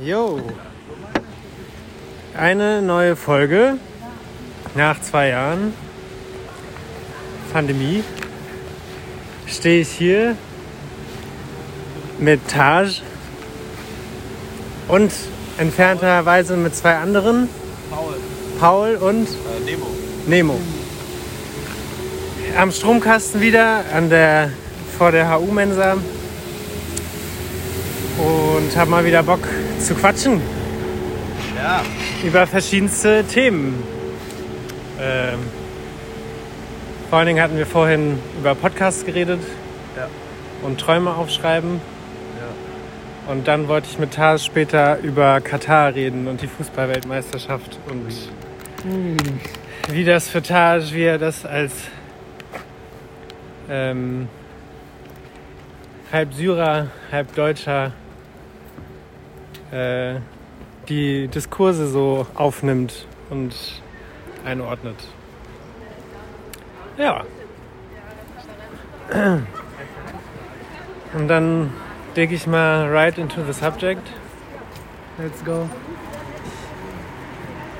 Jo. Eine neue Folge nach zwei Jahren Pandemie. Stehe ich hier mit Taj und entfernterweise mit zwei anderen, Paul. Paul und Äh, Nemo. Nemo. Am Stromkasten wieder, an der, vor der HU-Mensa. Und habe mal wieder Bock zu quatschen Ja. über verschiedenste Themen. Ähm, vor allen Dingen hatten wir vorhin über Podcasts geredet Ja. und Träume aufschreiben. Ja. Und dann wollte ich mit Taz später über Katar reden und die Fußballweltmeisterschaft und wie das für Taj, wie er das als ähm, halb Syrer, halb Deutscher äh, die Diskurse so aufnimmt und einordnet. Ja. Und dann dig ich mal right into the subject. Let's go.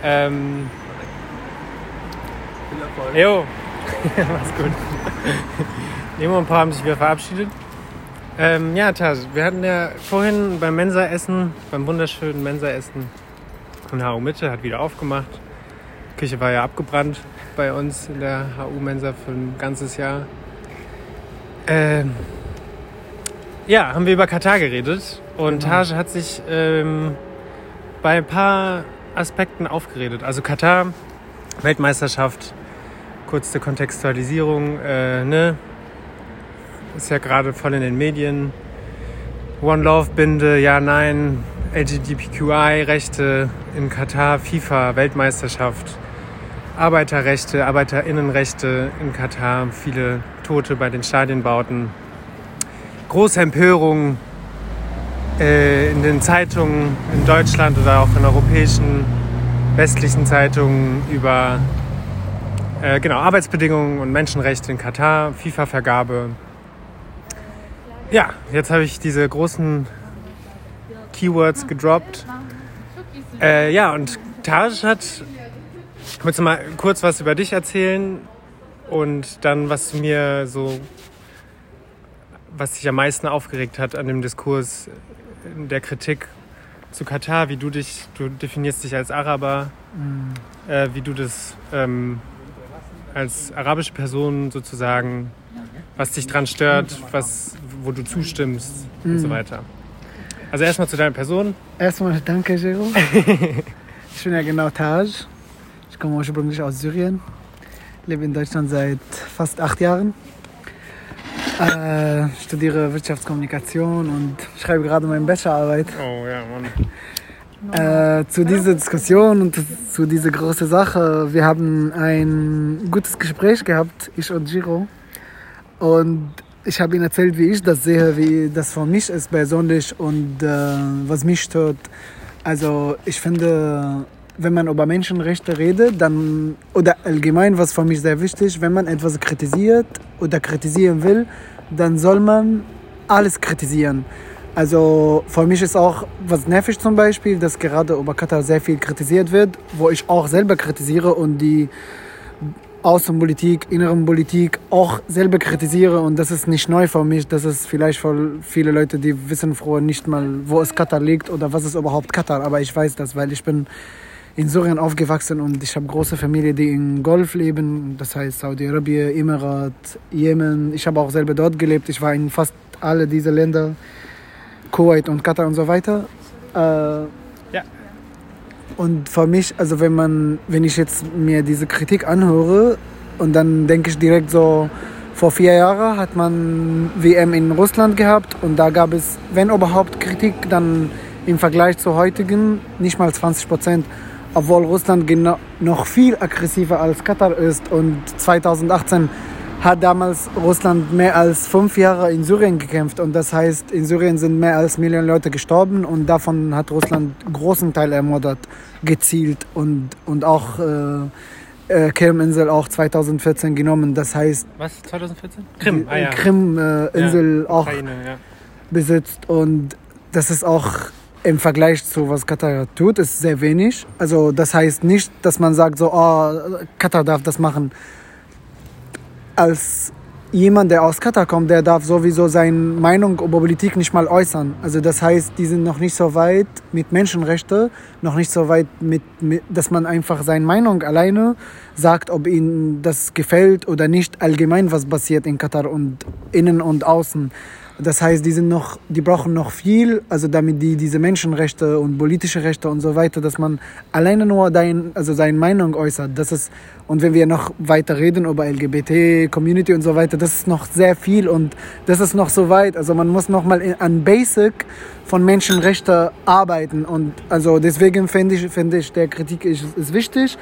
Ähm, Viel Erfolg. jo, mach's gut. Nemo und Paul haben sich wieder verabschiedet. Ähm, ja, Taj, wir hatten ja vorhin beim Mensa-Essen, beim wunderschönen Mensa-Essen in HU Mitte, hat wieder aufgemacht. Die Küche war ja abgebrannt bei uns in der HU-Mensa für ein ganzes Jahr. Ähm, ja, haben wir über Katar geredet und Taj hat sich ähm, bei ein paar Aspekten aufgeredet. Also Katar, Weltmeisterschaft, kurze Kontextualisierung, äh, ne? Ist ja gerade voll in den Medien. One Love Binde, ja, nein, LGBTQI-Rechte in Katar, FIFA, Weltmeisterschaft, Arbeiterrechte, Arbeiterinnenrechte in Katar, viele Tote bei den Stadienbauten, große Empörung äh, in den Zeitungen in Deutschland oder auch in europäischen westlichen Zeitungen über äh, genau, Arbeitsbedingungen und Menschenrechte in Katar, FIFA-Vergabe. Ja, jetzt habe ich diese großen Keywords gedroppt. Äh, ja, und Taj hat. Willst du mal kurz was über dich erzählen und dann was mir so, was dich am meisten aufgeregt hat an dem Diskurs in der Kritik zu Katar, wie du dich, du definierst dich als Araber, äh, wie du das ähm, als arabische Person sozusagen, was dich dran stört, was, wo du zustimmst und so weiter. Also erstmal zu deiner Person. Erstmal danke, Jero. ich bin ja genau Taj. Ich komme ursprünglich aus Syrien. Lebe in Deutschland seit fast acht Jahren. Äh, studiere Wirtschaftskommunikation und schreibe gerade meine Bachelorarbeit. Oh ja, Mann. Äh, zu dieser Diskussion und zu dieser großen Sache. Wir haben ein gutes Gespräch gehabt, ich und Giro. Und ich habe ihm erzählt, wie ich das sehe, wie das für mich ist persönlich und äh, was mich stört. Also ich finde, wenn man über Menschenrechte redet, dann oder allgemein, was für mich sehr wichtig, wenn man etwas kritisiert oder kritisieren will, dann soll man alles kritisieren. Also für mich ist auch was nervig zum Beispiel, dass gerade über Katar sehr viel kritisiert wird, wo ich auch selber kritisiere und die Außenpolitik, inneren Politik auch selber kritisiere und das ist nicht neu für mich. Das ist vielleicht für viele Leute, die wissen früher nicht mal, wo es Katar liegt oder was ist überhaupt Katar. Aber ich weiß das, weil ich bin in Syrien aufgewachsen und ich habe große Familie, die in Golf leben. Das heißt Saudi-Arabien, Emirat, Jemen. Ich habe auch selber dort gelebt. Ich war in fast alle diese Länder, Kuwait und Katar und so weiter. Äh, Ja. Und für mich, also wenn man, wenn ich jetzt mir diese Kritik anhöre und dann denke ich direkt so, vor vier Jahren hat man WM in Russland gehabt und da gab es, wenn überhaupt Kritik, dann im Vergleich zu heutigen nicht mal 20 Prozent, obwohl Russland noch viel aggressiver als Katar ist und 2018 hat damals Russland mehr als fünf Jahre in Syrien gekämpft und das heißt, in Syrien sind mehr als Millionen Leute gestorben und davon hat Russland einen großen Teil ermordet, gezielt und, und auch äh, äh, Krim-Insel auch 2014 genommen. Das heißt, Was? 2014? Krim, ah ja. Krim-Insel ja. auch Ukraine, ja. besitzt und das ist auch im Vergleich zu was Katar tut, ist sehr wenig. Also das heißt nicht, dass man sagt so, oh, Katar darf das machen. Als jemand, der aus Katar kommt, der darf sowieso seine Meinung über Politik nicht mal äußern. Also das heißt, die sind noch nicht so weit mit Menschenrechten, noch nicht so weit mit, mit dass man einfach seine Meinung alleine sagt, ob ihnen das gefällt oder nicht allgemein, was passiert in Katar und innen und außen. Das heißt, die sind noch, die brauchen noch viel, also damit die diese Menschenrechte und politische Rechte und so weiter, dass man alleine nur dein, also seine Meinung äußert. Das ist und wenn wir noch weiter reden über LGBT Community und so weiter, das ist noch sehr viel und das ist noch so weit. Also man muss noch mal an Basic von Menschenrechten arbeiten und also deswegen finde ich, finde ich, der Kritik ist, ist wichtig,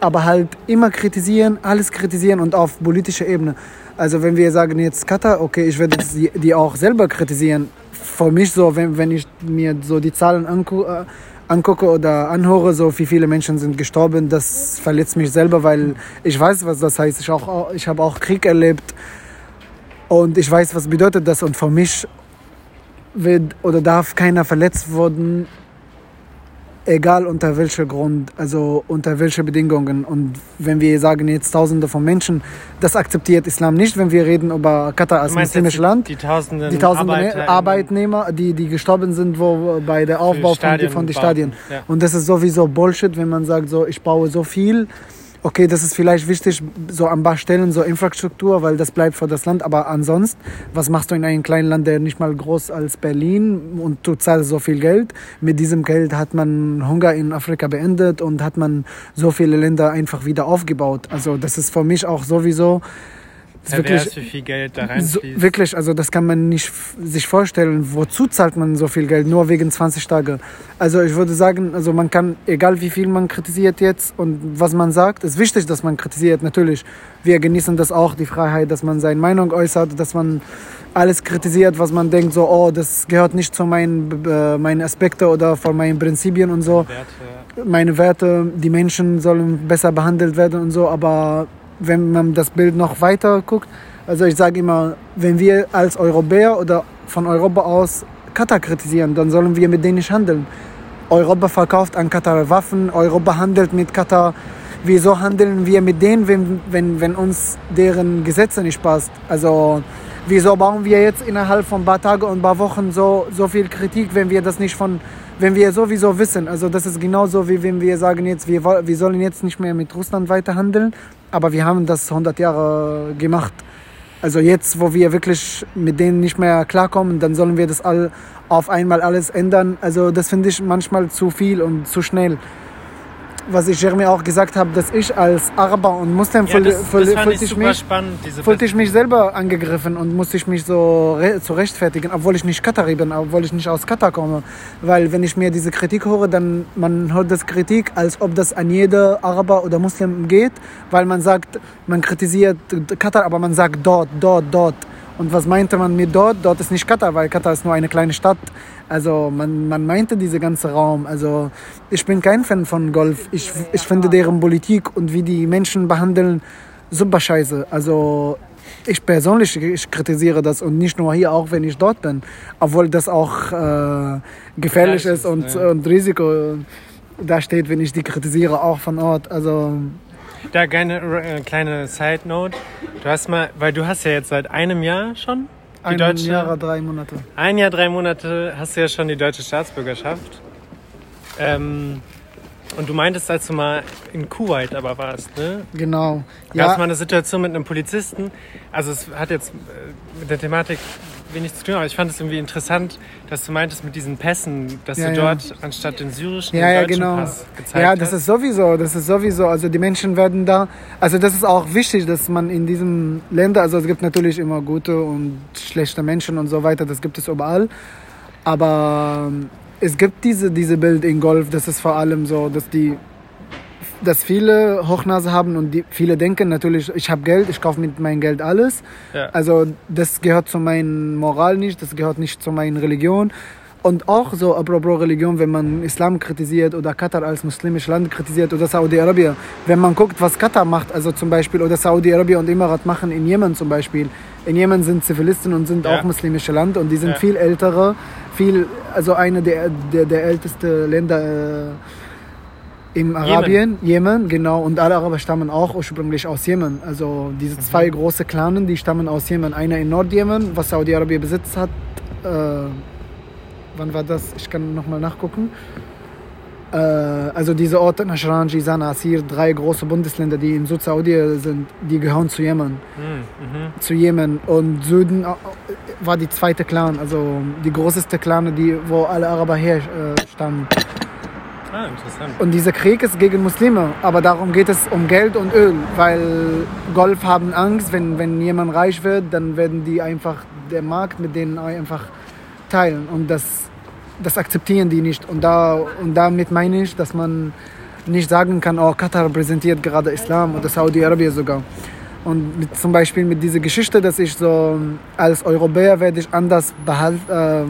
aber halt immer kritisieren, alles kritisieren und auf politischer Ebene. Also wenn wir sagen jetzt Katar, okay, ich werde die, die auch selber kritisieren. Für mich so, wenn, wenn ich mir so die Zahlen angu, äh, angucke oder anhöre, so wie viele Menschen sind gestorben, das verletzt mich selber, weil ich weiß, was das heißt. Ich, ich habe auch Krieg erlebt und ich weiß, was bedeutet das. Und für mich wird oder darf keiner verletzt werden, egal unter welchem Grund, also unter welchen Bedingungen. Und wenn wir sagen jetzt Tausende von Menschen, das akzeptiert Islam nicht, wenn wir reden über Katar als muslimisches Land. Die Tausenden, die Tausende Arbeiter Arbeitnehmer, die, die gestorben sind wo, bei der Aufbau von, von den Stadien. Ja. Und das ist sowieso Bullshit, wenn man sagt, so ich baue so viel okay, das ist vielleicht wichtig, so an paar Stellen, so Infrastruktur, weil das bleibt für das Land. Aber ansonsten, was machst du in einem kleinen Land, der nicht mal groß als Berlin und du zahlst so viel Geld? Mit diesem Geld hat man Hunger in Afrika beendet und hat man so viele Länder einfach wieder aufgebaut. Also das ist für mich auch sowieso wirklich, wie viel Geld da. So, wirklich, also das kann man nicht sich vorstellen. Wozu zahlt man so viel Geld? Nur wegen 20 Tage. Also ich würde sagen, also man kann, egal wie viel man kritisiert jetzt und was man sagt, ist wichtig, dass man kritisiert, natürlich. Wir genießen das auch, die Freiheit, dass man seine Meinung äußert, dass man alles kritisiert, was man denkt, so, oh, das gehört nicht zu meinen, äh, meinen Aspekten oder von meinen Prinzipien und so. Werte. Meine Werte, die Menschen sollen besser behandelt werden und so, aber wenn man das Bild noch weiter guckt. Also ich sage immer, wenn wir als Europäer oder von Europa aus Katar kritisieren, dann sollen wir mit denen nicht handeln. Europa verkauft an Katar Waffen, Europa handelt mit Katar. Wieso handeln wir mit denen, wenn, wenn, wenn uns deren Gesetze nicht passt? Also wieso bauen wir jetzt innerhalb von ein paar Tagen und ein paar Wochen so, so viel Kritik, wenn wir das nicht von, wenn wir sowieso wissen? Also das ist genauso wie wenn wir sagen jetzt, wir, wir sollen jetzt nicht mehr mit Russland weiter handeln, aber wir haben das 100 Jahre gemacht. Also jetzt, wo wir wirklich mit denen nicht mehr klarkommen, dann sollen wir das all auf einmal alles ändern. Also das finde ich manchmal zu viel und zu schnell was ich Jeremy auch gesagt habe, dass ich als Araber und Muslim ja, das, fühl, das fühlte ich, mich, spannend, fühlte ich mich selber angegriffen und musste ich mich so re zu rechtfertigen, obwohl ich nicht Katari bin, obwohl ich nicht aus Katar komme. Weil wenn ich mir diese Kritik höre, dann man hört das Kritik, als ob das an jeder Araber oder Muslim geht, weil man sagt, man kritisiert Katar, aber man sagt dort, dort, dort. Und was meinte man mit dort? Dort ist nicht Katar, weil Katar ist nur eine kleine Stadt. Also man, man meinte diese ganze Raum. Also ich bin kein Fan von Golf. Ich, ich finde deren Politik und wie die Menschen behandeln super scheiße. Also ich persönlich ich kritisiere das und nicht nur hier, auch wenn ich dort bin. Obwohl das auch äh, gefährlich ist und, und Risiko da steht, wenn ich die kritisiere, auch von Ort. Also da eine äh, kleine Side Note. Du hast mal, weil du hast ja jetzt seit einem Jahr schon die ein deutsche. Jahr, drei Monate. Ein Jahr, drei Monate hast du ja schon die deutsche Staatsbürgerschaft. Ähm, und du meintest, als du mal in Kuwait aber warst, ne? Genau. Gab es ja. mal eine Situation mit einem Polizisten? Also es hat jetzt äh, mit der Thematik wenig zu tun, aber ich fand es irgendwie interessant, dass du meintest mit diesen Pässen, dass ja, du dort ja. anstatt den syrischen ja, den deutschen genau. Pass gezeigt hast. Ja, das ist sowieso, das ist sowieso, also die Menschen werden da, also das ist auch wichtig, dass man in diesen Ländern, also es gibt natürlich immer gute und schlechte Menschen und so weiter, das gibt es überall, aber es gibt diese, diese Bild in Golf, das ist vor allem so, dass die dass viele Hochnase haben und die, viele denken natürlich, ich habe Geld, ich kaufe mit meinem Geld alles. Ja. Also das gehört zu meiner Moral nicht, das gehört nicht zu meiner Religion. Und auch so apropos Religion, wenn man Islam kritisiert oder Katar als muslimisches Land kritisiert oder Saudi-Arabien, wenn man guckt, was Katar macht, also zum Beispiel, oder Saudi-Arabien und Emirat machen in Jemen zum Beispiel. In Jemen sind Zivilisten und sind ja. auch muslimische Land und die sind ja. viel ältere, viel, also eine der, der, der ältesten Länder äh, im Arabien, Jemen. genau. Und alle Araber stammen auch ursprünglich aus Jemen. Also diese zwei große Clanen, die stammen aus Jemen. Einer in Nordjemen, was Saudi-Arabien besitzt hat. Äh, wann war das? Ich kann nochmal nachgucken. Äh, also diese Orte, Nashran, Jizan, Asir, drei große Bundesländer, die in Süd-Saudi sind, die gehören zu Jemen. Mhm. Zu Jemen. Und Süden äh, war die zweite Clan, also die größte Clan, die, wo alle Araber herstammen. Ah, interessant. Und dieser Krieg ist gegen Muslime, aber darum geht es um Geld und Öl, weil Golf haben Angst, wenn, wenn jemand reich wird, dann werden die einfach der Markt mit denen einfach teilen und das, das akzeptieren die nicht. Und, da, und damit meine ich, dass man nicht sagen kann, oh, Katar repräsentiert gerade Islam oder Saudi-Arabien sogar. Und mit, zum Beispiel mit dieser Geschichte, dass ich so als Europäer werde ich anders behalt, äh,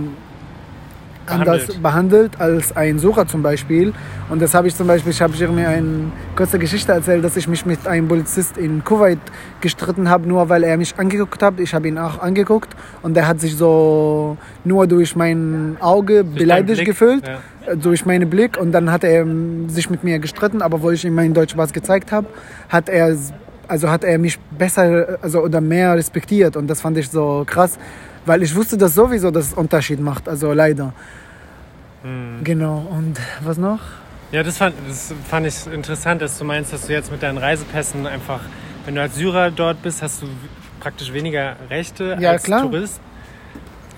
anders Behandelt. behandelt als ein Sucher zum Beispiel. Und das habe ich zum Beispiel, ich habe mir eine kurze Geschichte erzählt, dass ich mich mit einem Polizist in Kuwait gestritten habe, nur weil er mich angeguckt hat. Ich habe ihn auch angeguckt und er hat sich so nur durch mein Auge Durch beleidigt gefühlt, ja. äh, durch meinen Blick. Und dann hat er ähm, sich mit mir gestritten, aber wo ich ihm meinen Deutsch was gezeigt habe, hat er also hat er mich besser also oder mehr respektiert und das fand ich so krass, weil ich wusste, dass sowieso das Unterschied macht, also leider. Mhm. Genau, und was noch? Ja, das fand, das fand ich interessant, dass du meinst, dass du jetzt mit deinen Reisepässen einfach, wenn du als Syrer dort bist, hast du praktisch weniger Rechte Ja, als klar. Tourist.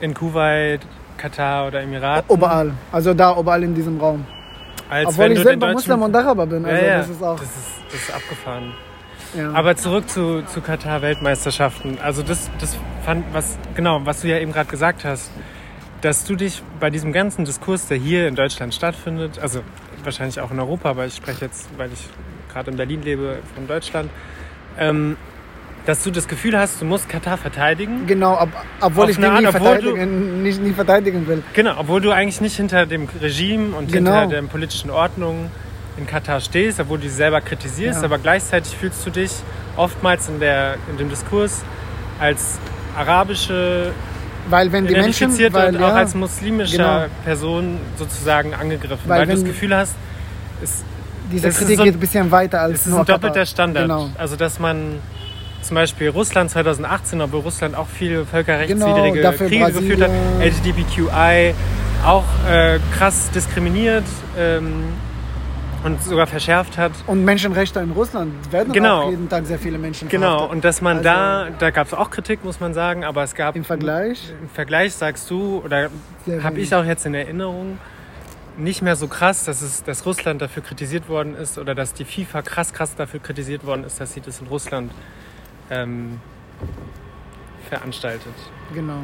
In Kuwait, Katar oder Emiraten. Überall, also da überall in diesem Raum. Als Obwohl wenn ich selber Muslim und Araber bin, also ja, ja, das ist auch. Das ist, das ist abgefahren. Ja. Aber zurück zu, zu Katar-Weltmeisterschaften. Also das, das fand, was, genau, was du ja eben gerade gesagt hast, dass du dich bei diesem ganzen Diskurs, der hier in Deutschland stattfindet, also wahrscheinlich auch in Europa, aber ich spreche jetzt, weil ich gerade in Berlin lebe, von Deutschland, ähm, dass du das Gefühl hast, du musst Katar verteidigen. Genau, ob, obwohl ich den nie obwohl du- verteidigen, nicht, nie verteidigen will. Genau, obwohl du eigentlich nicht hinter dem Regime und Genau. hinter der politischen Ordnung in Katar stehst, obwohl du sie selber kritisierst, Ja. aber gleichzeitig fühlst du dich oftmals in, der, in dem Diskurs als arabische Weil wenn die Menschen, weil, und auch ja, als muslimischer genau. Person sozusagen angegriffen, Weil weil, du das Gefühl hast, es, diese es ist Kritik so ein- geht ein bisschen weiter als es ist nur ein doppelter. Standard. Genau. Also dass man zum Beispiel Russland 2018, obwohl Russland auch viele völkerrechtswidrige Genau, Kriege geführt hat, Brasilien. LGBTQI auch äh, krass diskriminiert ähm, und sogar verschärft hat. Und Menschenrechte in Russland werden Genau. auch jeden Tag sehr viele Menschen Genau, verhaftet. und dass man Also- da, da gab es auch Kritik, muss man sagen, aber es gab Im Vergleich? im Vergleich sagst du, oder habe ich auch jetzt in Erinnerung, nicht mehr so krass, dass, es, dass Russland dafür kritisiert worden ist oder dass die FIFA krass, krass dafür kritisiert worden ist, dass sie das in Russland ähm, veranstaltet. Genau.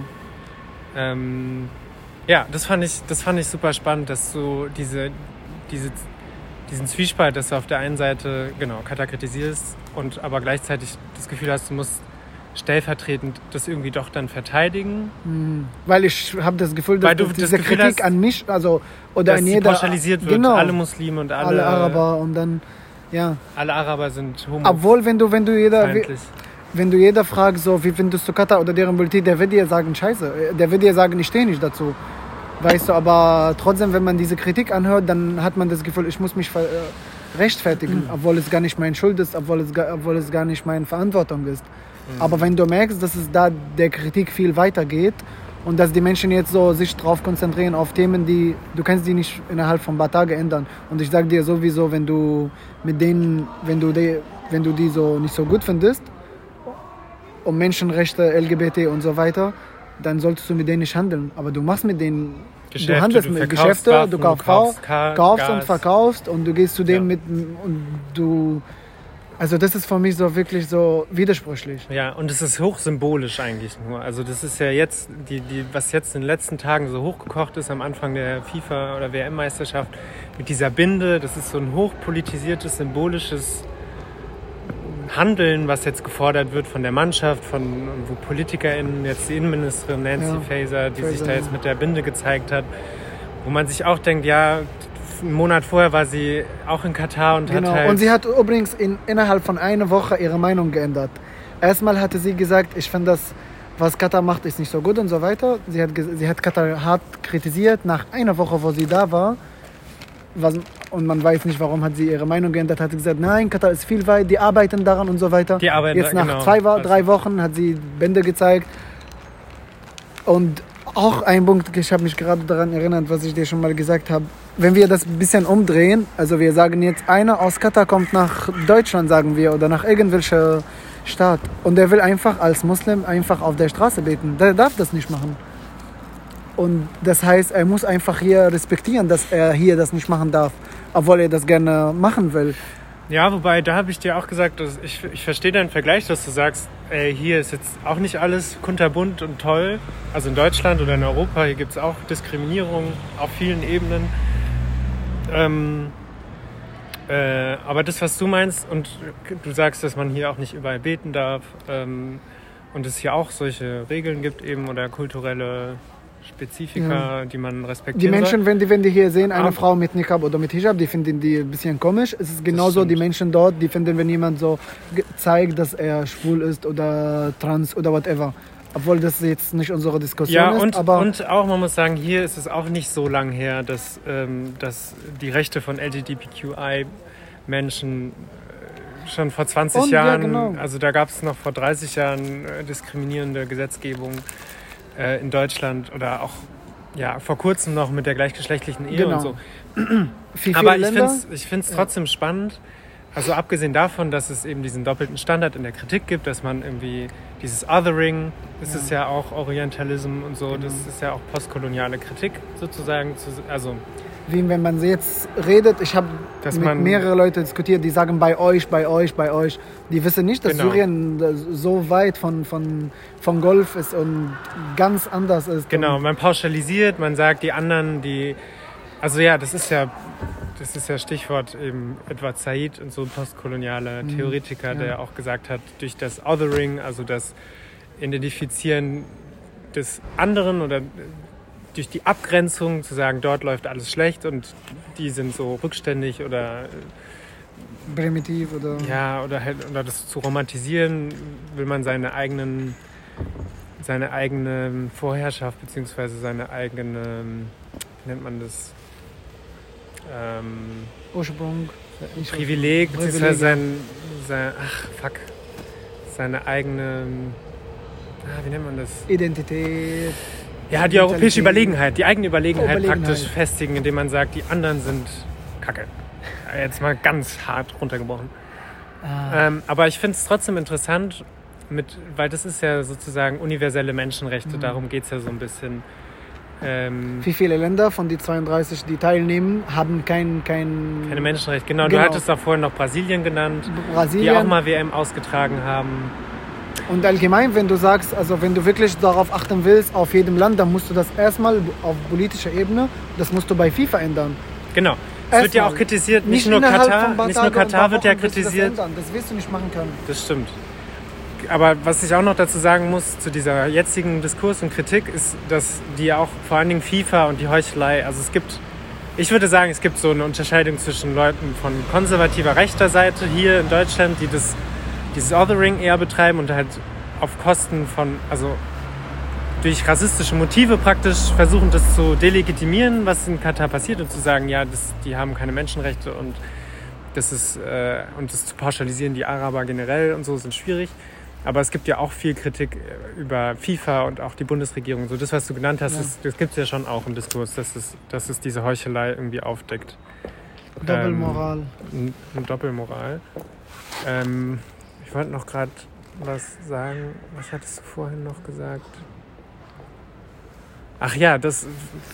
Ähm, ja, das fand, ich, das fand ich super spannend, dass du diese, diese, diesen Zwiespalt, dass du auf der einen Seite genau Katar kritisierst und aber gleichzeitig das Gefühl hast, du musst stellvertretend das irgendwie doch dann verteidigen. Mhm. Weil ich habe das Gefühl, dass das diese Gefühl Kritik hast, an mich, also oder dass an jeder pauschalisiert wird, genau, alle Muslime und alle, alle Araber und dann ja. alle Araber sind homo Obwohl, wenn du wenn du jeder feindlich. wenn du jeder fragst, so wie findest du Katar oder deren Politik, der wird dir sagen Scheiße, der wird dir sagen, ich stehe nicht dazu. Weißt du, aber trotzdem, wenn man diese Kritik anhört, dann hat man das Gefühl, ich muss mich äh, rechtfertigen, obwohl es gar nicht meine Schuld ist, obwohl es, gar, obwohl es gar nicht meine Verantwortung ist. Aber wenn du merkst, dass es da der Kritik viel weiter geht und dass die Menschen jetzt so sich darauf konzentrieren auf Themen, die du kannst die nicht innerhalb von ein paar Tagen ändern. Und ich sage dir sowieso, wenn du mit denen, wenn du die, wenn du die so nicht so gut findest, um Menschenrechte, LGBT und so weiter, dann solltest du mit denen nicht handeln. Aber du machst mit denen, Geschäfte, du handelst du mit verkaufst Geschäfte, Waffen, du kaufst, kaufst Ka- kaufst und verkaufst und du gehst zu denen Ja. mit und du, also das ist für mich so wirklich so widersprüchlich. Ja, und es ist hochsymbolisch eigentlich nur. Also das ist ja jetzt, die, die, was jetzt in den letzten Tagen so hochgekocht ist am Anfang der FIFA- oder WM-Meisterschaft mit dieser Binde, das ist so ein hochpolitisiertes, symbolisches Handeln, was jetzt gefordert wird von der Mannschaft, von wo PolitikerInnen, jetzt die Innenministerin Nancy Ja, Faeser, die sich Faeser, da ja. jetzt mit der Binde gezeigt hat, wo man sich auch denkt, ja, einen Monat vorher war sie auch in Katar und Genau. hat halt... Und sie hat übrigens in, innerhalb von einer Woche ihre Meinung geändert. Erstmal hatte sie gesagt, ich finde das was Katar macht, ist nicht so gut und so weiter. Sie hat, sie hat Katar hart kritisiert. Nach einer Woche, wo sie da war, was, und man weiß nicht, warum hat sie ihre Meinung geändert, hat sie gesagt, nein, Katar ist viel weit, die arbeiten daran und so weiter. Die arbeiten Jetzt nach genau. zwei, Was- drei Wochen hat sie Bände gezeigt. Und auch ein Punkt, ich habe mich gerade daran erinnert, was ich dir schon mal gesagt habe. Wenn wir das ein bisschen umdrehen, also wir sagen jetzt, einer aus Katar kommt nach Deutschland, sagen wir, oder nach irgendwelcher Staat und der will einfach als Muslim einfach auf der Straße beten. Der darf das nicht machen. Und das heißt, er muss einfach hier respektieren, dass er hier das nicht machen darf, obwohl er das gerne machen will. Ja, wobei, da habe ich dir auch gesagt, ich, ich verstehe deinen Vergleich, dass du sagst, ey, hier ist jetzt auch nicht alles kunterbunt und toll. Also in Deutschland oder in Europa, hier gibt es auch Diskriminierung auf vielen Ebenen. Ähm, äh, aber das, was du meinst, und du sagst, dass man hier auch nicht überall beten darf ähm, und es hier auch solche Regeln gibt eben oder kulturelle Spezifika, die man respektieren Die Menschen, soll. wenn die, wenn die hier sehen, eine Aber- Frau mit Niqab oder mit Hijab, die finden die ein bisschen komisch. Es ist genauso die Menschen dort, die finden, wenn jemand so zeigt, dass er schwul ist oder trans oder whatever. Obwohl das jetzt nicht unsere Diskussion Ja, ist, und, aber und auch, man muss sagen, hier ist es auch nicht so lang her, dass, ähm, dass die Rechte von LGBTQI-Menschen äh, schon vor 20 Und, ja, Jahren, genau. also da gab es noch vor 30 Jahren äh, diskriminierende Gesetzgebung äh, in Deutschland oder auch ja, vor kurzem noch mit der gleichgeschlechtlichen Ehe Genau. und so. für viele Aber ich finde es ich find's trotzdem spannend. Also abgesehen davon, dass es eben diesen doppelten Standard in der Kritik gibt, dass man irgendwie dieses Othering, das ist ja auch Orientalism und so, das Genau. ist ja auch postkoloniale Kritik sozusagen. zu- Also wie wenn man jetzt redet, ich habe mit mehreren Leuten diskutiert, die sagen bei euch, bei euch, bei euch. Die wissen nicht, dass Genau. Syrien äh, so weit von, von, von Golf ist und ganz anders ist. genau, man pauschalisiert, man sagt die anderen, die, also ja, das ist ja, das ist ja Stichwort eben Edward Said und so postkoloniale Theoretiker, Mhm. ja. der auch gesagt hat, durch das Othering, also das Identifizieren des anderen oder durch die Abgrenzung zu sagen, dort läuft alles schlecht und die sind so rückständig oder primitiv oder. ja oder halt oder das zu romantisieren, will man seine eigenen seine eigene Vorherrschaft beziehungsweise seine eigene wie nennt man das ähm, Ursprung. Privileg beziehungsweise sein, sein ach fuck seine eigene ah, wie nennt man das Identität. Ja, die europäische. Überlegenheit, die eigene Überlegenheit, Überlegenheit. praktisch festigen, indem man sagt, die anderen sind Kacke. Jetzt mal ganz hart runtergebrochen. Ah, Ähm, aber ich finde es trotzdem interessant, mit, weil das ist ja sozusagen universelle Menschenrechte, Mhm. darum geht es ja so ein bisschen. Ähm, Wie viele Länder von den 32, die teilnehmen, haben kein, kein keine Menschenrechte, genau. Du Genau. hattest da vorhin noch Brasilien genannt, die Brasilien. auch mal WM ausgetragen haben. Und allgemein, wenn du sagst, also wenn du wirklich darauf achten willst, auf jedem Land, dann musst du das erstmal auf politischer Ebene, das musst du bei FIFA ändern. Genau. Es wird ja auch kritisiert, nicht, nur innerhalb von Katar, nicht nur Katar wird ja du kritisiert. Das, das wirst du nicht machen können. Das stimmt. Aber was ich auch noch dazu sagen muss zu dieser jetzigen Diskurs und Kritik ist, dass die auch vor allen Dingen FIFA und die Heuchelei, also es gibt, ich würde sagen, es gibt so eine Unterscheidung zwischen Leuten von konservativer rechter Seite hier in Deutschland, die das, dieses Othering eher betreiben und halt auf Kosten von, also durch rassistische Motive praktisch versuchen, das zu delegitimieren, was in Katar passiert und zu sagen, ja, das, die haben keine Menschenrechte und das ist äh, und das zu pauschalisieren, die Araber generell und so sind schwierig. Aber es gibt ja auch viel Kritik äh, über FIFA und auch die Bundesregierung. So das, was du genannt hast, Ja. das, das gibt es ja schon auch im Diskurs, dass es, dass es diese Heuchelei irgendwie aufdeckt. Doppelmoral. Ähm, Doppelmoral. Ähm, ich wollte noch gerade was sagen. Was hattest du vorhin noch gesagt? Ach ja, das.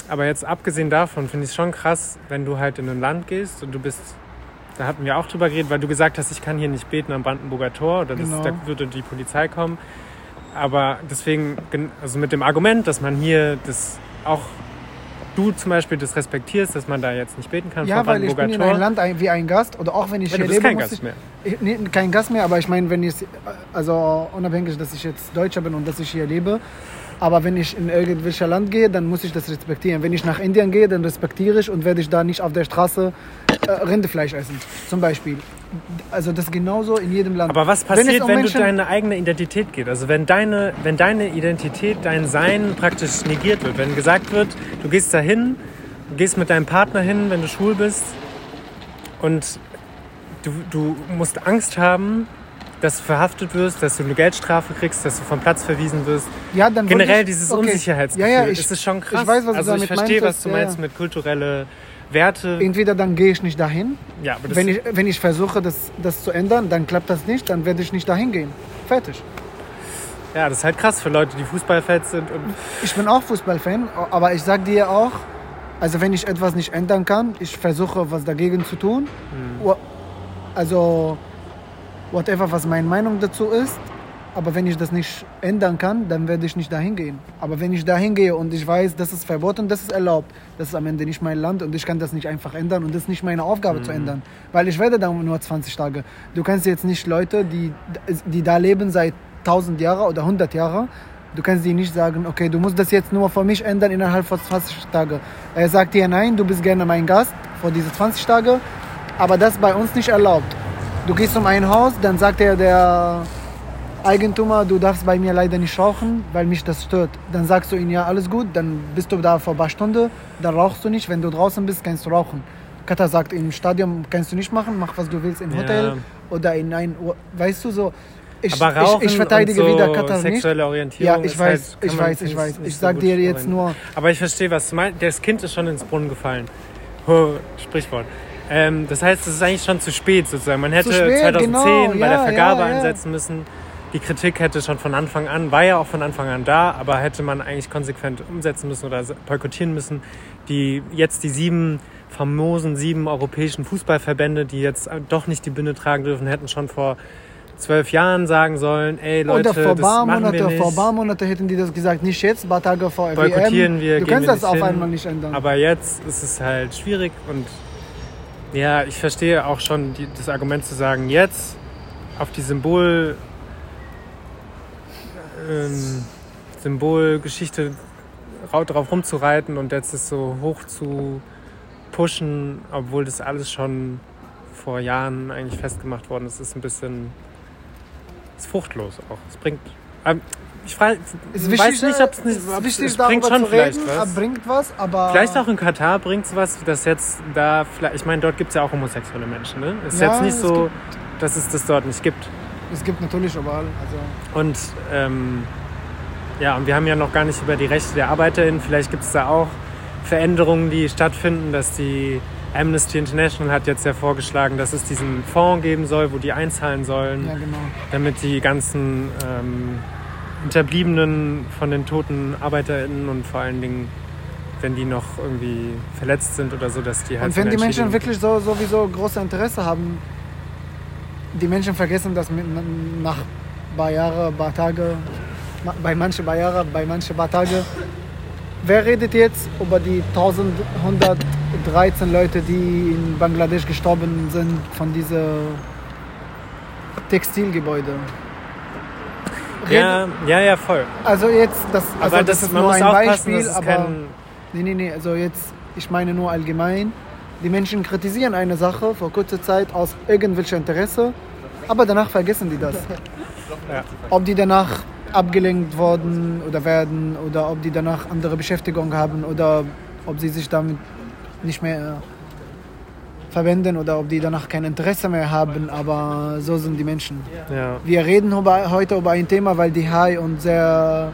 Aber jetzt abgesehen davon finde ich es schon krass, wenn du halt in ein Land gehst und du bist. Da hatten wir auch drüber geredet, weil du gesagt hast, ich kann hier nicht beten am Brandenburger Tor oder das, Genau. da würde die Polizei kommen. Aber deswegen, gen- also mit dem Argument, dass man hier das auch du zum Beispiel das respektierst, dass man da jetzt nicht beten kann Ja, weil ich bin in ein Land wie ein Gast oder auch wenn ich Ja, du hier bist lebe, kein Gast ich, mehr. Ich, nee, kein Gast mehr, aber ich meine, wenn ich, also unabhängig, dass ich jetzt Deutscher bin und dass ich hier lebe, aber wenn ich in irgendwelches Land gehe, dann muss ich das respektieren. Wenn ich nach Indien gehe, dann respektiere ich und werde ich da nicht auf der Straße äh, Rindefleisch essen, zum Beispiel. also das ist genauso in jedem Land. Aber was Wenn passiert, es um wenn, Menschen- du deine eigene Identität geht? Also wenn deine, wenn deine Identität, dein Sein praktisch negiert wird. Wenn gesagt wird, du gehst dahin, du gehst mit deinem Partner hin, wenn du schwul bist und du, du musst Angst haben, dass du verhaftet wirst, dass du eine Geldstrafe kriegst, dass du vom Platz verwiesen wirst. ja, dann Generell ich- dieses okay. Unsicherheitsgefühl, Ja, ja, ich, ist schon krass. Ich weiß, was also du ich damit verstehe, was du meinst ja. mit kulturelle Werte. Entweder dann gehe ich nicht dahin, Ja, aber das, wenn ich, wenn ich versuche, das, das zu ändern, dann klappt das nicht, dann werde ich nicht dahin gehen. Fertig. ja, das ist halt krass für Leute, die Fußballfans sind. Und Ich bin auch Fußballfan, aber ich sag dir auch, also wenn ich etwas nicht ändern kann, ich versuche was dagegen zu tun. Wa- Also whatever, was meine Meinung dazu ist. Aber wenn ich das nicht ändern kann, dann werde ich nicht dahin gehen. Aber wenn ich dahin gehe und ich weiß, das ist verboten, das ist erlaubt, das ist am Ende nicht mein Land und ich kann das nicht einfach ändern und das ist nicht meine Aufgabe zu ändern. Weil ich werde da nur 20 Tage. Du kannst jetzt nicht Leute, die, die da leben seit 1000 Jahren oder 100 Jahren, du kannst die nicht sagen, okay, du musst das jetzt nur für mich ändern innerhalb von 20 Tagen. Er sagt dir, nein, du bist gerne mein Gast vor diese 20 Tage, aber das ist bei uns nicht erlaubt. Du gehst um ein Haus, dann sagt er der Eigentümer, du darfst bei mir leider nicht rauchen, weil mich das stört. Dann sagst du ihm, ja, alles gut, dann bist du da vor ein paar Stunden, dann rauchst du nicht. Wenn du draußen bist, kannst du rauchen. Katar sagt, im Stadion kannst du nicht machen, mach was du willst im Ja. Hotel oder in ein, weißt du so. Ich, aber Rauchen ich, ich verteidige so wieder Katar sexuelle Orientierung Ja, ich weiß, halt, ich weiß, ich weiß. Ich so sag gut dir jetzt nur, Aber ich verstehe, was du meinst. Das Kind ist schon ins Brunnen gefallen. Sprichwort. Ähm, das heißt, es ist eigentlich schon zu spät sozusagen. Man hätte spät, 2010 genau, bei ja, der Vergabe ja, einsetzen müssen. Die Kritik hätte schon von Anfang an, war ja auch von Anfang an da, aber hätte man eigentlich konsequent umsetzen müssen oder boykottieren müssen. Die jetzt die sieben famosen sieben europäischen Fußballverbände, die jetzt doch nicht die Binde tragen dürfen, hätten schon vor zwölf Jahren sagen sollen, ey Leute, oder vor das paar machen wir Monate, nicht. vor paar Monate hätten die das gesagt, nicht jetzt, ein paar Tage vor boykottieren WM. wir, Du kannst wir das auf hin. einmal nicht ändern. Aber jetzt ist es halt schwierig und ja, ich verstehe auch schon die, das Argument zu sagen, jetzt auf die Symbol ähm, Symbolgeschichte rau- drauf rumzureiten und jetzt es so hoch zu pushen, obwohl das alles schon vor Jahren eigentlich festgemacht worden ist, ist ein bisschen ist fruchtlos auch. Es bringt ähm, ich frage, weiß nicht, ob es nicht ob wichtig, es bringt schon vielleicht reden, was. bringt was, aber Vielleicht auch in Katar bringt es was, dass jetzt da vielleicht, ich meine, dort gibt es ja auch homosexuelle Menschen, ne? Ist Ja, jetzt nicht so, dass es das dort nicht gibt. es gibt natürlich überall. Also Und ähm, ja, und wir haben ja noch gar nicht über die Rechte der ArbeiterInnen. Vielleicht gibt es da auch Veränderungen, die stattfinden, dass die Amnesty International hat jetzt ja vorgeschlagen, dass es diesen Fonds geben soll, wo die einzahlen sollen, ja genau. damit die ganzen ähm, Hinterbliebenen von den toten ArbeiterInnen und vor allen Dingen, wenn die noch irgendwie verletzt sind oder so, dass die halt Und wenn die Menschen wirklich so sowieso große Interesse haben, die Menschen vergessen das nach ein paar Jahren, ein paar Tage, bei manchen paar Jahren, bei manchen paar Tage. Wer redet jetzt über die 1113 Leute, die in Bangladesch gestorben sind von diesen Textilgebäude? Ja, ja, ja, voll. Also jetzt, das, also das, das, ist nur ein Beispiel, aber nee, nee, nee, also jetzt, ich meine nur allgemein. Die Menschen kritisieren eine Sache vor kurzer Zeit aus irgendwelcher Interesse, aber danach vergessen die das. Ja. Ob die danach abgelenkt worden oder werden oder ob die danach andere Beschäftigung haben oder ob sie sich damit nicht mehr verwenden oder ob die danach kein Interesse mehr haben, aber so sind die Menschen. Ja. Wir reden über, heute über ein Thema, weil die Hai uns sehr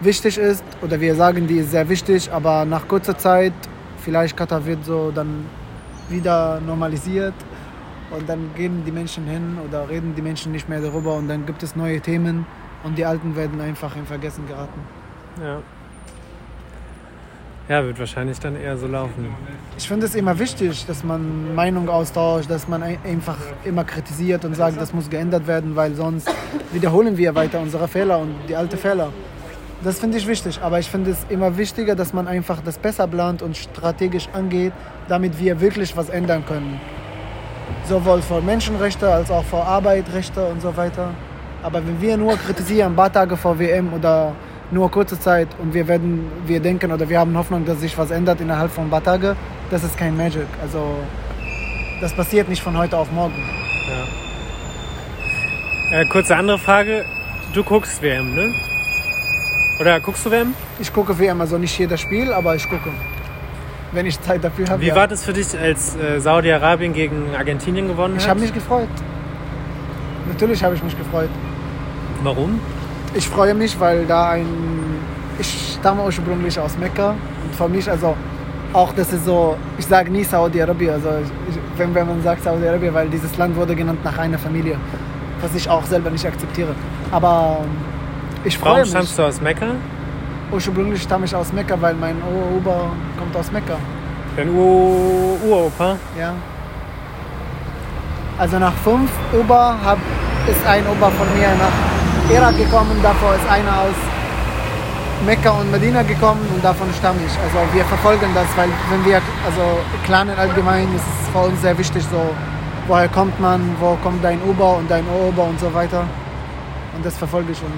wichtig ist oder wir sagen, die ist sehr wichtig, aber nach kurzer Zeit, vielleicht Katar wird so dann wieder normalisiert und dann gehen die Menschen hin oder reden die Menschen nicht mehr darüber und dann gibt es neue Themen und die alten werden einfach in Vergessen geraten. Ja. Ja, wird wahrscheinlich dann eher so laufen. Ich finde es immer wichtig, dass man Meinung austauscht, dass man ein- einfach immer kritisiert und sagt, das muss geändert werden, weil sonst wiederholen wir weiter unsere Fehler und die alten Fehler. Das finde ich wichtig, aber ich finde es immer wichtiger, dass man einfach das besser plant und strategisch angeht, damit wir wirklich was ändern können. Sowohl für Menschenrechte als auch für Arbeitsrechte und so weiter. Aber wenn wir nur kritisieren, ein paar Tage vor WM oder nur kurze Zeit und wir werden, wir denken oder wir haben Hoffnung, dass sich was ändert innerhalb von ein paar Tagen, das ist kein Magic. Also das passiert nicht von heute auf morgen. Äh, kurze andere Frage. Du guckst WM, ne? Oder guckst du WM? Ich gucke WM, also nicht jedes Spiel, aber ich gucke. Wenn ich Zeit dafür habe. Wie ja. war das für dich, als äh, Saudi-Arabien gegen Argentinien gewonnen hat? Ich habe mich gefreut. Natürlich habe ich mich gefreut. Warum? Ich freue mich, weil da ein. Ich stamme ursprünglich aus Mekka. Und für mich, also auch das ist so, ich sage nie Saudi-Arabien, also ich, wenn, wenn man sagt Saudi-Arabien, weil dieses Land wurde genannt nach einer Familie, was ich auch selber nicht akzeptiere. Aber ich freue Warum mich. stammst du aus Mekka? Ursprünglich stamme ich aus Mekka, weil mein Ober kommt aus Mekka. Dein Ur Uropa? Ja. Also nach fünf Ober hab, ist ein Ober von mir nach Irak gekommen, davor ist einer aus Mekka und Medina gekommen und davon stamme ich. Also wir verfolgen das, weil wenn wir, also Clanen allgemein ist es für uns sehr wichtig, so woher kommt man, wo kommt dein Ober und dein Ober und so weiter. Und das verfolge ich und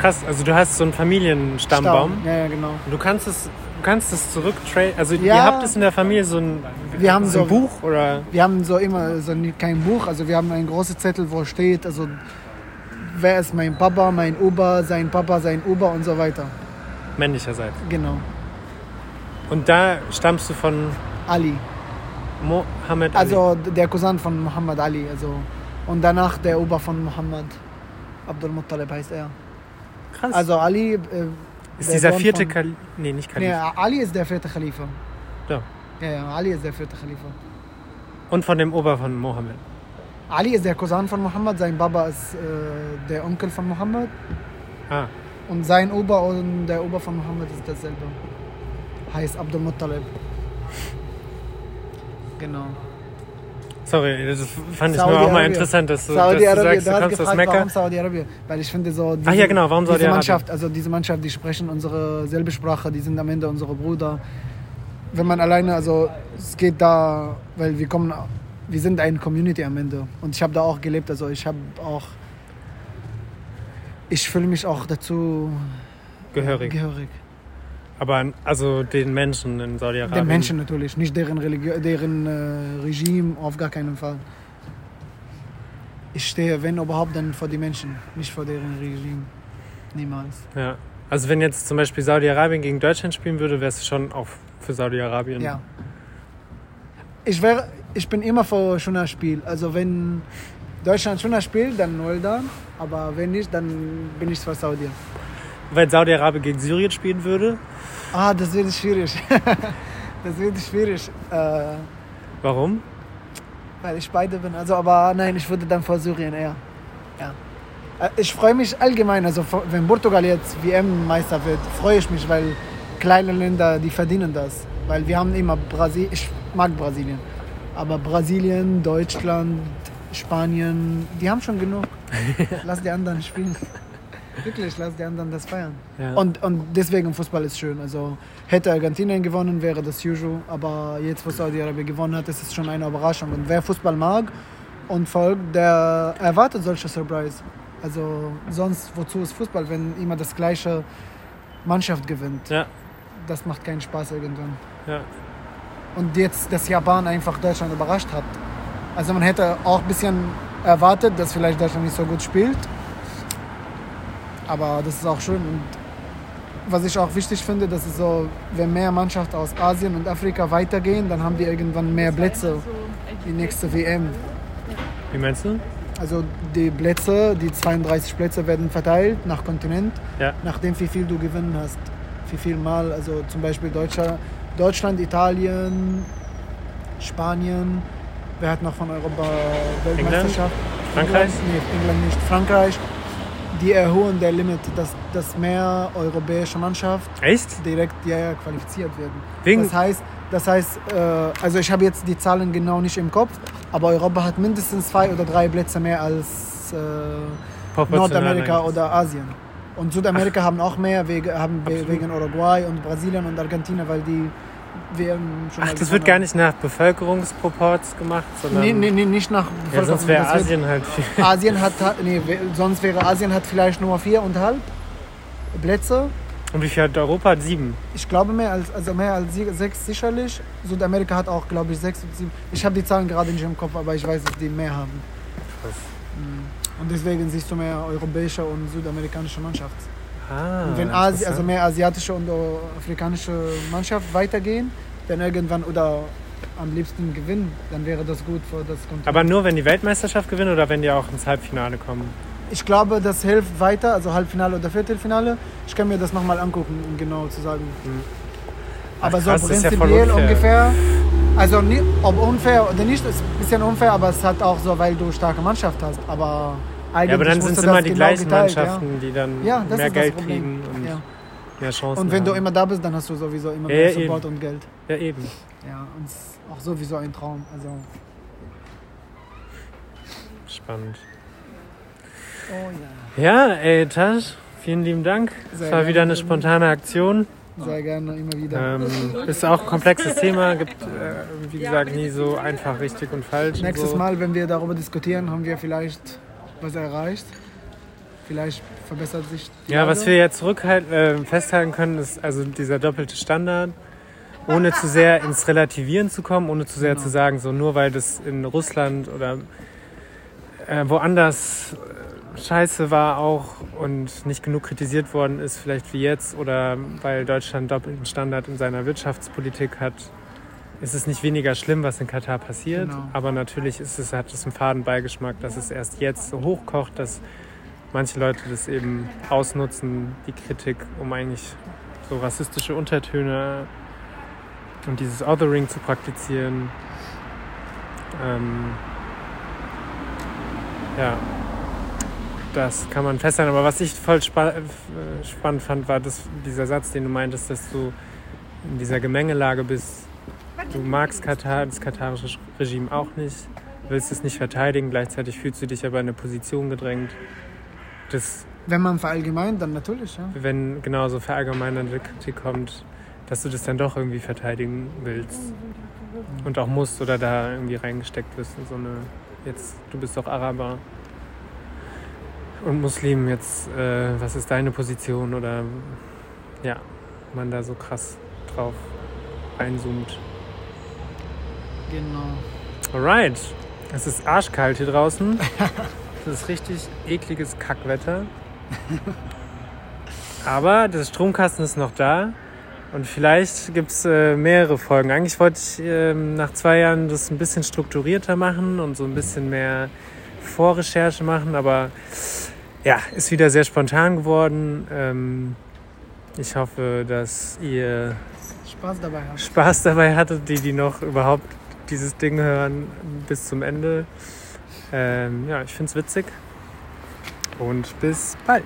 Krass, also du hast so einen Familienstammbaum. Stamm. Ja, ja, genau. Und Du kannst es, du kannst es zurücktraden. Also Ja. ihr habt es in der Familie so ein, Wir haben so ein Buch oder Wir haben so immer so kein Buch, also wir haben einen großen Zettel, wo steht, also wer ist mein Papa, mein Ober, sein Papa, sein Ober und so weiter. männlicher Seite. Genau. Und da stammst du von Ali. Mohammed Ali. Also der Cousin von Muhammad Ali. Also, und danach der Ober von Muhammad. Abdul Muttalib heißt er. krass. Also Ali. Äh, ist dieser Sohn vierte Kalif? Nee, nicht Kalif. Nee, Ali ist der vierte Khalifa. Ja. Ja, ja, Ali ist der vierte Khalifa. Und von dem Ober von Mohammed. Ali ist der Cousin von Muhammad, sein Papa ist äh, der Onkel von Muhammad. Ah, Und sein Ober und der Ober von Mohammed ist dasselbe. Heißt Abdul Muttalib. Genau. sorry, das fand ich nur auch mal interessant, dass du, dass du Saudi-Arabien, sagst, du kommst aus Mekka. warum Saudi-Arabien? Weil ich finde so... Ach ja, genau, warum diese? Mannschaft, also diese Mannschaft, die sprechen unsere selbe Sprache, die sind am Ende unsere Brüder. Wenn man alleine, also es geht da, weil wir kommen, wir sind eine Community am Ende. Und ich habe da auch gelebt, also ich habe auch... Ich fühle mich auch dazu Gehörig. gehörig. Aber also den Menschen in Saudi-Arabien. Den Menschen natürlich, nicht deren, Religion, deren äh, Regime, auf gar keinen Fall. Ich stehe, wenn überhaupt, dann vor die Menschen, nicht vor deren Regime. Niemals. Ja. Also wenn jetzt zum Beispiel Saudi-Arabien gegen Deutschland spielen würde, wärst du schon auch für Saudi-Arabien. Ja. Ich, wär, ich bin immer für schöner Spiel. Also wenn Deutschland schöner spielt, dann well done. Aber wenn nicht, dann bin ich für Saudi. Wenn Saudi-Arabien gegen Syrien spielen würde, Ah, das wird schwierig. das wird schwierig. Äh, warum? Weil ich beide bin. Also, aber nein, ich würde dann vor Syrien eher. Ja. Äh, Ich freue mich allgemein, also wenn Portugal jetzt WM-Meister wird, freue ich mich, weil kleine Länder, die verdienen das. Weil wir haben immer Brasilien, ich mag Brasilien. Aber Brasilien, Deutschland, Spanien, die haben schon genug. Lass die anderen spielen. Wirklich, lass die anderen das feiern. Ja. Und, und deswegen Fußball ist schön. Also hätte Argentinien gewonnen, wäre das usual. Aber jetzt, wo Saudi-Arabien gewonnen hat, ist es schon eine Überraschung. Und wer Fußball mag und folgt, der erwartet solche Surprise. Also sonst, wozu ist Fußball, wenn immer das gleiche Mannschaft gewinnt? Ja. Das macht keinen Spaß irgendwann. Ja. Und jetzt, dass Japan einfach Deutschland überrascht hat. Also man hätte auch ein bisschen erwartet, dass vielleicht Deutschland nicht so gut spielt. Aber das ist auch schön. Und was ich auch wichtig finde, dass es so, wenn mehr Mannschaften aus Asien und Afrika weitergehen, dann haben die irgendwann mehr Plätze die nächste WM. Wie meinst du? Also die Plätze, die 32 Plätze werden verteilt nach Kontinent, Ja. nachdem wie viel du gewinnen hast. Wie viel Mal, also zum Beispiel Deutscher, Deutschland, Italien, Spanien, wer hat noch von Europa Weltmeisterschaft? Frankreich? England, nee, England nicht. Frankreich, die erhöhen der Limit, dass, dass mehr europäische Mannschaft Echt? direkt ja, ja, qualifiziert werden. Wegen- Das heißt, das heißt äh, also ich habe jetzt die Zahlen genau nicht im Kopf, aber Europa hat mindestens zwei oder drei Plätze mehr als äh, Nordamerika oder Asien. Und Südamerika haben auch mehr wegen, haben Absolut. wegen Uruguay und Brasilien und Argentinien, weil die WM schon Ach, das wird gar nicht nach Bevölkerungsproports gemacht, sondern. Nee, nee, nee, nicht nach Ja, sonst wäre Asien halt viel. Asien hat, nee, sonst wäre Asien hat vielleicht nur viereinhalb Plätze. Und wie viel hat Europa? Sieben. Ich glaube mehr als, also mehr als sechs sicherlich. Südamerika hat auch, glaube ich, sechs und sieben. Ich habe die Zahlen gerade nicht im Kopf, aber ich weiß, dass die mehr haben. Krass. Und deswegen siehst du mehr europäische und südamerikanische Mannschaft. Ah, Und wenn Asi also mehr asiatische und afrikanische Mannschaft weitergehen, dann irgendwann oder am liebsten gewinnen, dann wäre das gut für das Kontinent. Aber nur, wenn die Weltmeisterschaft gewinnen oder wenn die auch ins Halbfinale kommen? Ich glaube, das hilft weiter, also Halbfinale oder Viertelfinale. Ich kann mir das nochmal angucken, um genau zu sagen. Ach, Aber krass, so ja prinzipiell unfair. ungefähr, also ob unfair oder nicht, ist ein bisschen unfair, aber es hat auch so, weil du starke Mannschaft hast. Aber eigentlich Ja, aber dann sind es immer die genau gleichen geteilt, Mannschaften, die dann Ja, ja mehr Geld kriegen und Ja. mehr Chancen Und wenn du haben. immer da bist, dann hast du sowieso immer Ja, mehr ja, Support eben. und Geld. Ja, eben. Ja, und es ist auch sowieso ein Traum. Also, Spannend. oh ja. Ja, ey, Tasch, vielen lieben Dank. Es war wieder eine spontane Aktion. Sehr gerne, immer wieder. Ähm, ist auch ein komplexes Thema, gibt, äh, wie gesagt, nie so einfach richtig und falsch. und Nächstes so. Mal, wenn wir darüber diskutieren, haben wir vielleicht was erreicht. Vielleicht verbessert sich die Ja, was Lage. wir jetzt zurückhalten, äh, festhalten können, ist also dieser doppelte Standard, ohne zu sehr ins Relativieren zu kommen, ohne zu sehr Genau. zu sagen, so nur weil das in Russland oder äh, woanders äh, scheiße war auch und nicht genug kritisiert worden ist, vielleicht wie jetzt, oder weil Deutschland doppelten Standard in seiner Wirtschaftspolitik hat, ist es nicht weniger schlimm, was in Katar passiert. Genau. Aber natürlich ist es, hat es einen faden Beigeschmack, dass es erst jetzt so hochkocht, dass manche Leute das eben ausnutzen, die Kritik, um eigentlich so rassistische Untertöne und dieses Othering zu praktizieren. Ähm, ja, das kann man festhalten. Aber was ich voll spa äh, spannend fand, war das, dieser Satz, den du meintest, dass du in dieser Gemengelage bist. Du magst Katar, das katarische Regime auch nicht, willst es nicht verteidigen, gleichzeitig fühlst du dich aber in eine Position gedrängt, dass Wenn man verallgemeint, dann natürlich, ja. wenn genauso verallgemeinernde Kritik kommt, dass du das dann doch irgendwie verteidigen willst und auch musst oder da irgendwie reingesteckt wirst in so eine, jetzt, du bist doch Araber und Muslim, jetzt, äh, was ist deine Position oder ja, man da so krass drauf reinzoomt. Genau. Alright, es ist arschkalt hier draußen. Das ist richtig ekliges Kackwetter. Aber der Stromkasten ist noch da. Und vielleicht gibt es äh, mehrere Folgen. Eigentlich wollte ich ähm, nach zwei Jahren das ein bisschen strukturierter machen und so ein bisschen mehr Vorrecherche machen. Aber ja, ist wieder sehr spontan geworden. Ähm, ich hoffe, dass ihr Spaß dabei hast. Spaß dabei hattet, die, die noch überhaupt dieses Ding hören bis zum Ende. Ähm, ja, ich finde es witzig. Und bis bald.